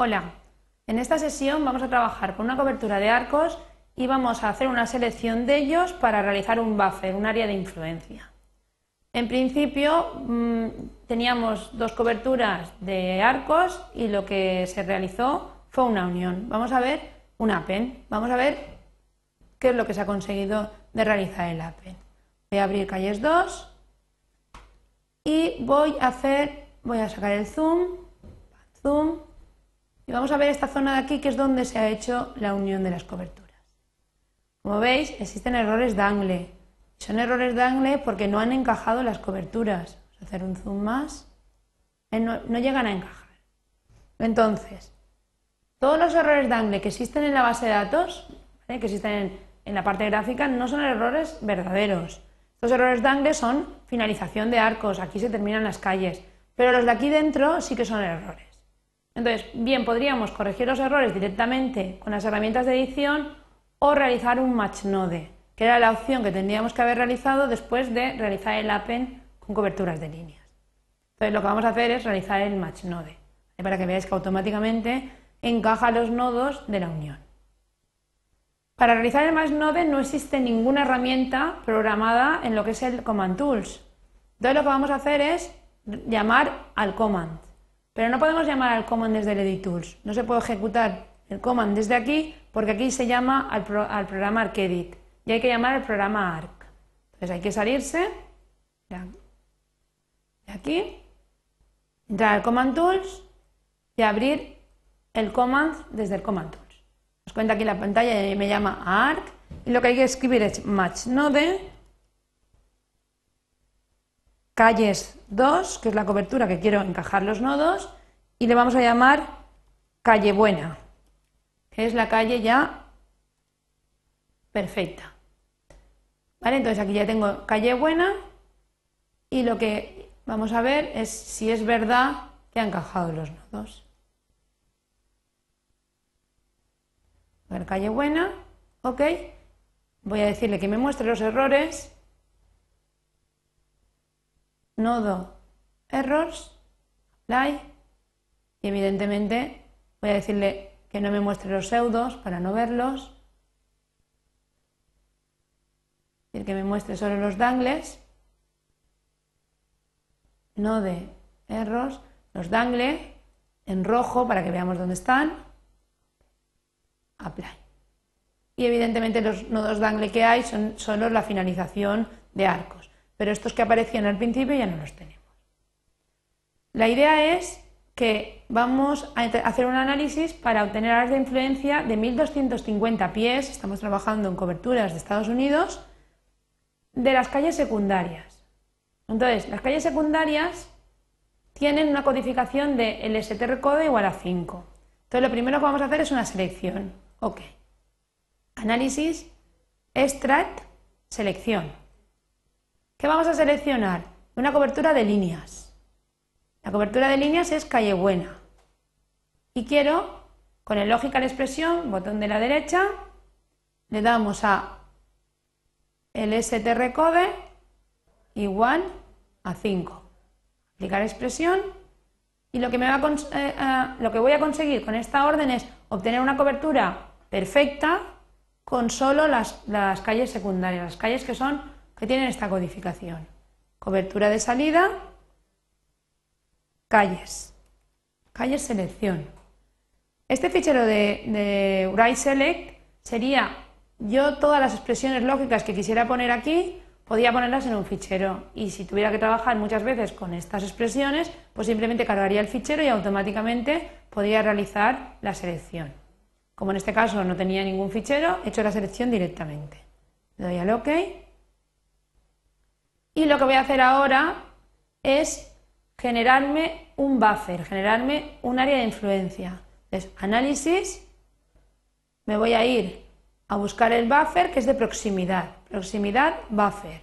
Hola, en esta sesión vamos a trabajar con una cobertura de arcos y vamos a hacer una selección de ellos para realizar un buffer, un área de influencia. En principio mm, teníamos dos coberturas de arcos y lo que se realizó fue una unión. Vamos a ver un APEN, vamos a ver qué es lo que se ha conseguido de realizar el APEN. Voy a abrir calles 2 y voy a hacer, voy a sacar el zoom, zoom, y vamos a ver esta zona de aquí que es donde se ha hecho la unión de las coberturas. Como veis, existen errores de angle. Son errores de angle porque no han encajado las coberturas. Vamos a hacer un zoom más. Eh, no, llegan a encajar. Entonces, todos los errores de angle que existen en la base de datos, que existen en, en la parte gráfica, no son errores verdaderos. Estos errores de angle son finalización de arcos, aquí se terminan las calles, pero los de aquí dentro sí que son errores. Entonces, bien, podríamos corregir los errores directamente con las herramientas de edición o realizar un match node, que era la opción que tendríamos que haber realizado después de realizar el append con coberturas de líneas. Entonces, lo que vamos a hacer es realizar el match node, para que veáis que automáticamente encaja los nodos de la unión. Para realizar el match node no existe ninguna herramienta programada en lo que es el command tools. Entonces, lo que vamos a hacer es llamar al command. Pero no podemos llamar al command desde el Edit Tools. No se puede ejecutar el command desde aquí porque aquí se llama al, programa ArcEdit y hay que llamar al programa Arc. Entonces hay que salirse de aquí, entrar al Command Tools y abrir el command desde el Command Tools. Os cuenta aquí la pantalla y me llama Arc y lo que hay que escribir es match node calles 2, que es la cobertura que quiero encajar los nodos, y le vamos a llamar calle buena, que es la calle ya perfecta. ¿Vale? Entonces aquí ya tengo calle buena y lo que vamos a ver es si es verdad que ha encajado los nodos. A ver, calle buena, ok. Voy a decirle que me muestre los errores nodo errors, apply, y evidentemente voy a decirle que no me muestre los pseudos para no verlos, decir que me muestre solo los dangles, node errors, los dangle en rojo para que veamos dónde están, apply. Y evidentemente los nodos dangle que hay son solo la finalización de arcos pero estos que aparecían al principio ya no los tenemos. La idea es que vamos a hacer un análisis para obtener áreas de influencia de 1250 pies, estamos trabajando en coberturas de Estados Unidos, de las calles secundarias. Entonces, las calles secundarias tienen una codificación de el code igual a 5. Entonces, lo primero que vamos a hacer es una selección. Ok. Análisis, extract, selección. ¿Qué vamos a seleccionar? Una cobertura de líneas. La cobertura de líneas es calle buena. Y quiero, con el Logical Expresión, botón de la derecha, le damos a el strcode igual a 5. Aplicar expresión y lo que, me va eh, eh, lo que voy a conseguir con esta orden es obtener una cobertura perfecta con solo las, las calles secundarias, las calles que son que tienen esta codificación. Cobertura de salida, calles, calles selección. Este fichero de, de Select sería yo todas las expresiones lógicas que quisiera poner aquí, podía ponerlas en un fichero y si tuviera que trabajar muchas veces con estas expresiones, pues simplemente cargaría el fichero y automáticamente podría realizar la selección. Como en este caso no tenía ningún fichero, he hecho la selección directamente. Le doy al OK y lo que voy a hacer ahora es generarme un buffer, generarme un área de influencia. Entonces, análisis, me voy a ir a buscar el buffer que es de proximidad. Proximidad, buffer.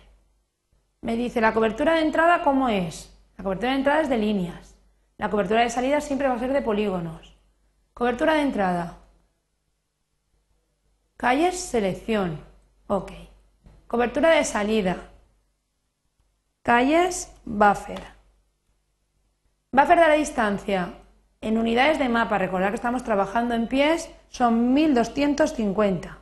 Me dice la cobertura de entrada, ¿cómo es? La cobertura de entrada es de líneas. La cobertura de salida siempre va a ser de polígonos. Cobertura de entrada. Calles, selección. Ok. Cobertura de salida. Calles, buffer. Buffer de la distancia, En unidades de mapa, recordad que estamos trabajando en pies, son 1250.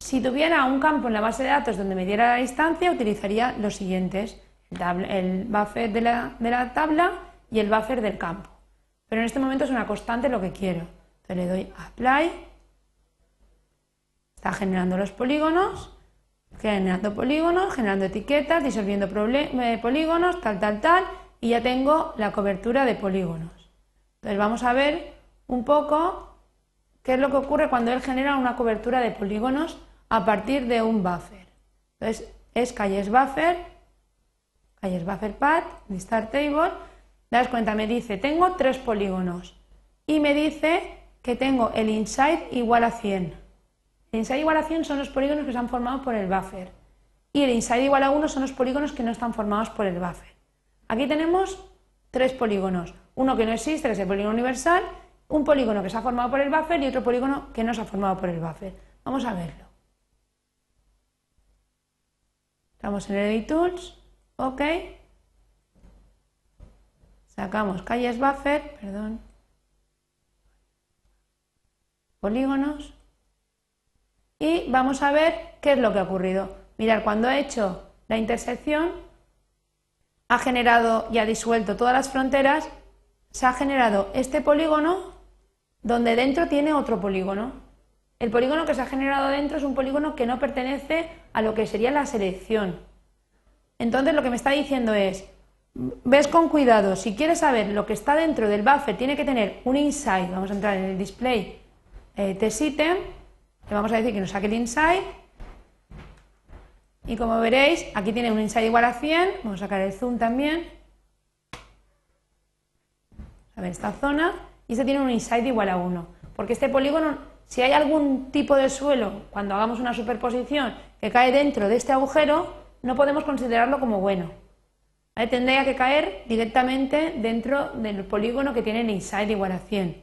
Si tuviera un campo en la base de datos donde me diera la distancia, utilizaría los siguientes, el buffer de la, de la tabla y el buffer del campo. Pero en este momento es una constante lo que quiero. Entonces le doy Apply, está generando los polígonos, generando polígonos, generando etiquetas, disolviendo eh, polígonos, tal, tal, tal, y ya tengo la cobertura de polígonos. Entonces vamos a ver un poco qué es lo que ocurre cuando él genera una cobertura de polígonos a partir de un buffer. Entonces es calles buffer, calles buffer path, start table, das cuenta, me dice, tengo tres polígonos y me dice que tengo el inside igual a 100. El inside igual a 100 son los polígonos que se han formado por el buffer y el inside igual a 1 son los polígonos que no están formados por el buffer. Aquí tenemos tres polígonos, uno que no existe, que es el polígono universal, un polígono que se ha formado por el buffer y otro polígono que no se ha formado por el buffer. Vamos a verlo. Estamos en Edit Tools, OK. Sacamos calles buffer, perdón. Polígonos. Vamos a ver qué es lo que ha ocurrido. Mirad, cuando he hecho la intersección, ha generado y ha disuelto todas las fronteras, se ha generado este polígono donde dentro tiene otro polígono. El polígono que se ha generado dentro es un polígono que no pertenece a lo que sería la selección. Entonces lo que me está diciendo es, ves con cuidado, si quieres saber lo que está dentro del buffer, tiene que tener un inside, vamos a entrar en el display eh, item, le vamos a decir que nos saque el inside, y como veréis, aquí tiene un inside igual a 100, vamos a sacar el zoom también, a ver esta zona, y este tiene un inside igual a 1, porque este polígono si hay algún tipo de suelo, cuando hagamos una superposición, que cae dentro de este agujero, no podemos considerarlo como bueno. Tendría que caer directamente dentro del polígono que tiene el inside igual a 100.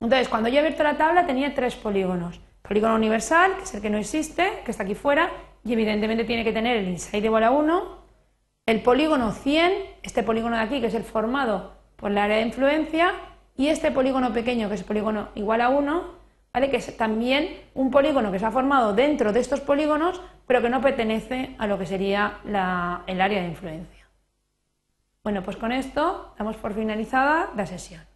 Entonces, cuando yo he abierto la tabla tenía tres polígonos. Polígono universal, que es el que no existe, que está aquí fuera, y evidentemente tiene que tener el inside igual a 1. El polígono 100, este polígono de aquí, que es el formado por el área de influencia, y este polígono pequeño, que es el polígono igual a 1, que es también un polígono que se ha formado dentro de estos polígonos, pero que no pertenece a lo que sería el área de influencia. Bueno, pues con esto damos por finalizada la sesión.